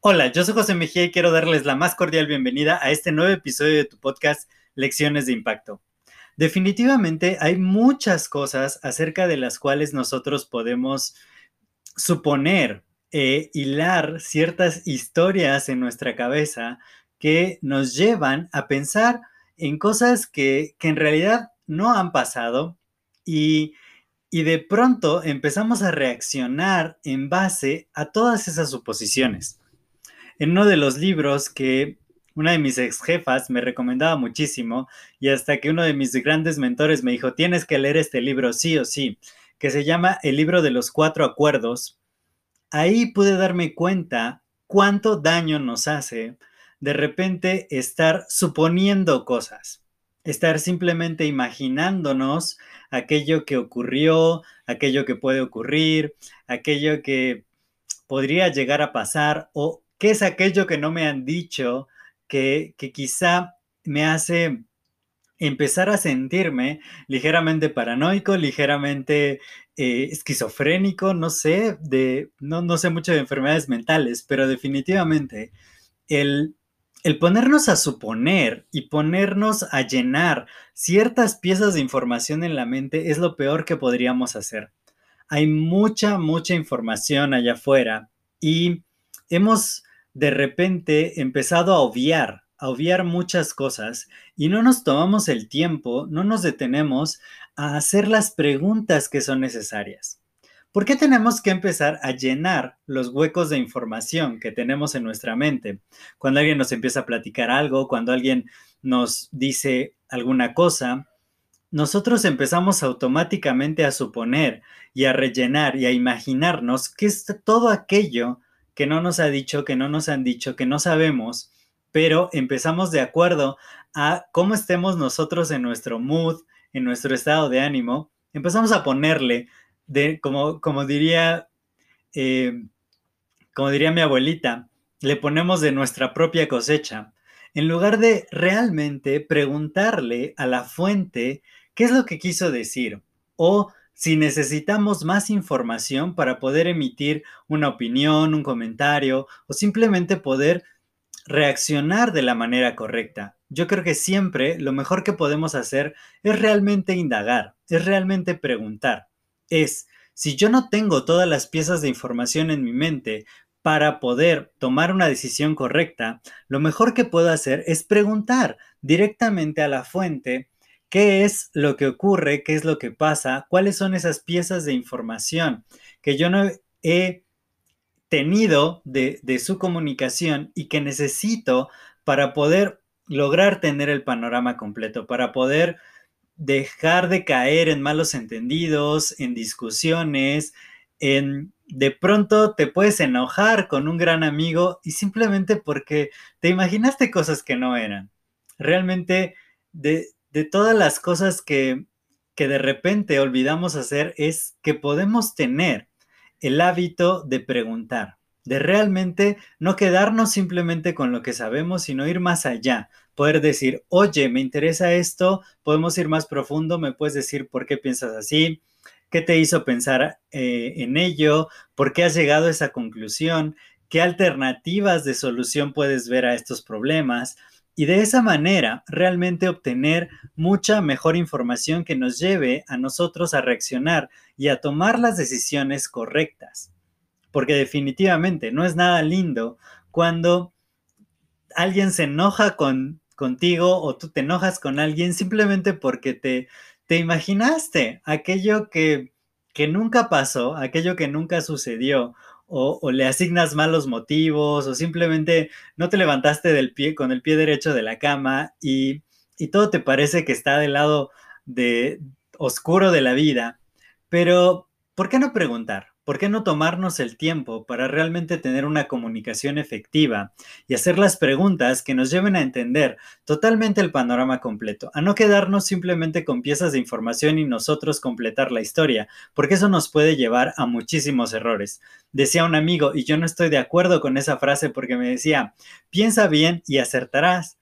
Hola, yo soy José Mejía y quiero darles la más cordial bienvenida a este nuevo episodio de tu podcast Lecciones de Impacto. Definitivamente hay muchas cosas acerca de las cuales nosotros podemos suponer, e hilar ciertas historias en nuestra cabeza que nos llevan a pensar en cosas que, que en realidad no han pasado y y de pronto empezamos a reaccionar en base a todas esas suposiciones. En uno de los libros que una de mis ex jefas me recomendaba muchísimo y hasta que uno de mis grandes mentores me dijo, tienes que leer este libro sí o sí, que se llama El libro de los cuatro acuerdos, ahí pude darme cuenta cuánto daño nos hace de repente estar suponiendo cosas estar simplemente imaginándonos aquello que ocurrió, aquello que puede ocurrir, aquello que podría llegar a pasar o qué es aquello que no me han dicho que, quizá me hace empezar a sentirme ligeramente paranoico, ligeramente eh, esquizofrénico, no sé, de, no, no sé mucho de enfermedades mentales, pero definitivamente el el ponernos a suponer y ponernos a llenar ciertas piezas de información en la mente es lo peor que podríamos hacer. Hay mucha, mucha información allá afuera y hemos de repente empezado a obviar, a obviar muchas cosas y no nos tomamos el tiempo, no nos detenemos a hacer las preguntas que son necesarias. ¿Por qué tenemos que empezar a llenar los huecos de información que tenemos en nuestra mente? Cuando alguien nos empieza a platicar algo, cuando alguien nos dice alguna cosa, nosotros empezamos automáticamente a suponer y a rellenar y a imaginarnos que es todo aquello que no nos ha dicho, que no nos han dicho, que no sabemos, pero empezamos de acuerdo a cómo estemos nosotros en nuestro mood, en nuestro estado de ánimo, empezamos a ponerle de, como, diría, eh, como diría mi abuelita, le ponemos de nuestra propia cosecha, en lugar de realmente preguntarle a la fuente qué es lo que quiso decir o si necesitamos más información para poder emitir una opinión, un comentario o simplemente poder reaccionar de la manera correcta. Yo creo que siempre lo mejor que podemos hacer es realmente indagar, es realmente preguntar es, si yo no tengo todas las piezas de información en mi mente para poder tomar una decisión correcta, lo mejor que puedo hacer es preguntar directamente a la fuente qué es lo que ocurre, qué es lo que pasa, cuáles son esas piezas de información que yo no he tenido de, su comunicación y que necesito para poder lograr tener el panorama completo, para poder dejar de caer en malos entendidos, en discusiones, en de pronto te puedes enojar con un gran amigo y simplemente porque te imaginaste cosas que no eran. Realmente de, de todas las cosas que, que de repente olvidamos hacer es que podemos tener el hábito de preguntar de realmente no quedarnos simplemente con lo que sabemos, sino ir más allá, poder decir, oye, me interesa esto, podemos ir más profundo, me puedes decir por qué piensas así, qué te hizo pensar eh, en ello, por qué has llegado a esa conclusión, qué alternativas de solución puedes ver a estos problemas. Y de esa manera realmente obtener mucha mejor información que nos lleve a nosotros a reaccionar y a tomar las decisiones correctas porque definitivamente no es nada lindo cuando alguien se enoja con, contigo o tú te enojas con alguien simplemente porque te, te imaginaste aquello que, que nunca pasó, aquello que nunca sucedió, o, le asignas malos motivos, o simplemente no te levantaste del pie con el pie derecho de la cama y, y todo te parece que está del lado de oscuro de la vida. Pero ¿por qué no preguntar? ¿Por qué no tomarnos el tiempo para realmente tener una comunicación efectiva y hacer las preguntas que nos lleven a entender totalmente el panorama completo, a no quedarnos simplemente con piezas de información y nosotros completar la historia, porque eso nos puede llevar a muchísimos errores. Decía un amigo, y yo no estoy de acuerdo con esa frase porque me decía, piensa bien y acertarás.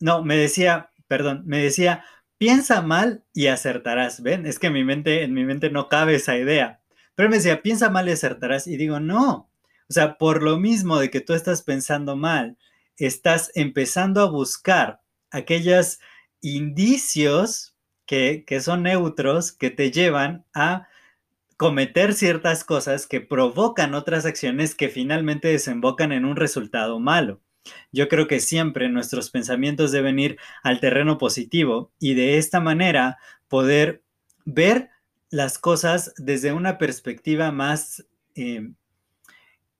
No, me decía, perdón, me decía, piensa mal y acertarás. ¿Ven? Es que en mi mente, no cabe esa idea. Pero me decía, piensa mal y acertarás. Y digo, no. O sea, por lo mismo de que tú estás pensando mal, estás empezando a buscar aquellos indicios que, que son neutros que te llevan a cometer ciertas cosas que provocan otras acciones que finalmente desembocan en un resultado malo. Yo creo que siempre nuestros pensamientos deben ir al terreno positivo y de esta manera poder ver las cosas desde una perspectiva más eh,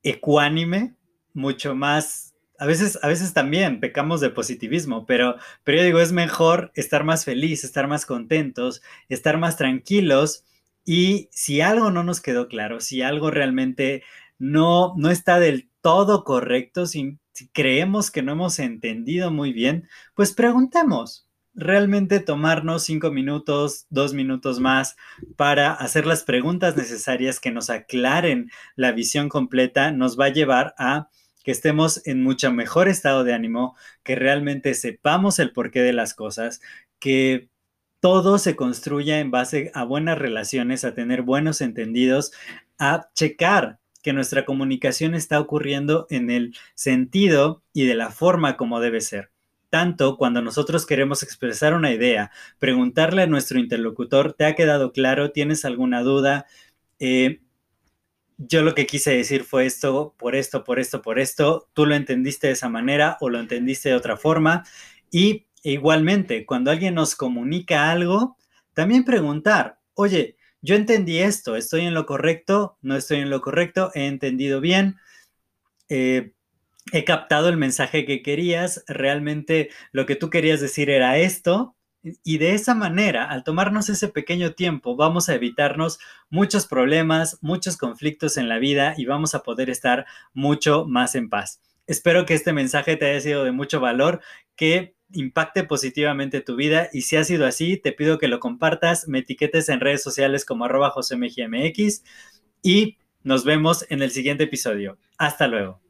ecuánime, mucho más... A veces, a veces también pecamos de positivismo, pero, pero yo digo, es mejor estar más feliz, estar más contentos, estar más tranquilos y si algo no nos quedó claro, si algo realmente no, no está del todo correcto, si, creemos que no hemos entendido muy bien, pues preguntemos. Realmente tomarnos cinco minutos, dos minutos más para hacer las preguntas necesarias que nos aclaren la visión completa nos va a llevar a que estemos en mucho mejor estado de ánimo, que realmente sepamos el porqué de las cosas, que todo se construya en base a buenas relaciones, a tener buenos entendidos, a checar que nuestra comunicación está ocurriendo en el sentido y de la forma como debe ser. Tanto cuando nosotros queremos expresar una idea, preguntarle a nuestro interlocutor, ¿te ha quedado claro? ¿Tienes alguna duda? Eh, yo lo que quise decir fue esto, por esto, por esto, por esto. Tú lo entendiste de esa manera o lo entendiste de otra forma. Y igualmente, cuando alguien nos comunica algo, también preguntar, oye, yo entendí esto, estoy en lo correcto, no estoy en lo correcto, he entendido bien, eh, he captado el mensaje que querías, realmente lo que tú querías decir era esto. Y de esa manera, al tomarnos ese pequeño tiempo, vamos a evitarnos muchos problemas, muchos conflictos en la vida y vamos a poder estar mucho más en paz. Espero que este mensaje te haya sido de mucho valor, que impacte positivamente tu vida y si ha sido así, te pido que lo compartas, me etiquetes en redes sociales como arroba josemgmx y nos vemos en el siguiente episodio. Hasta luego.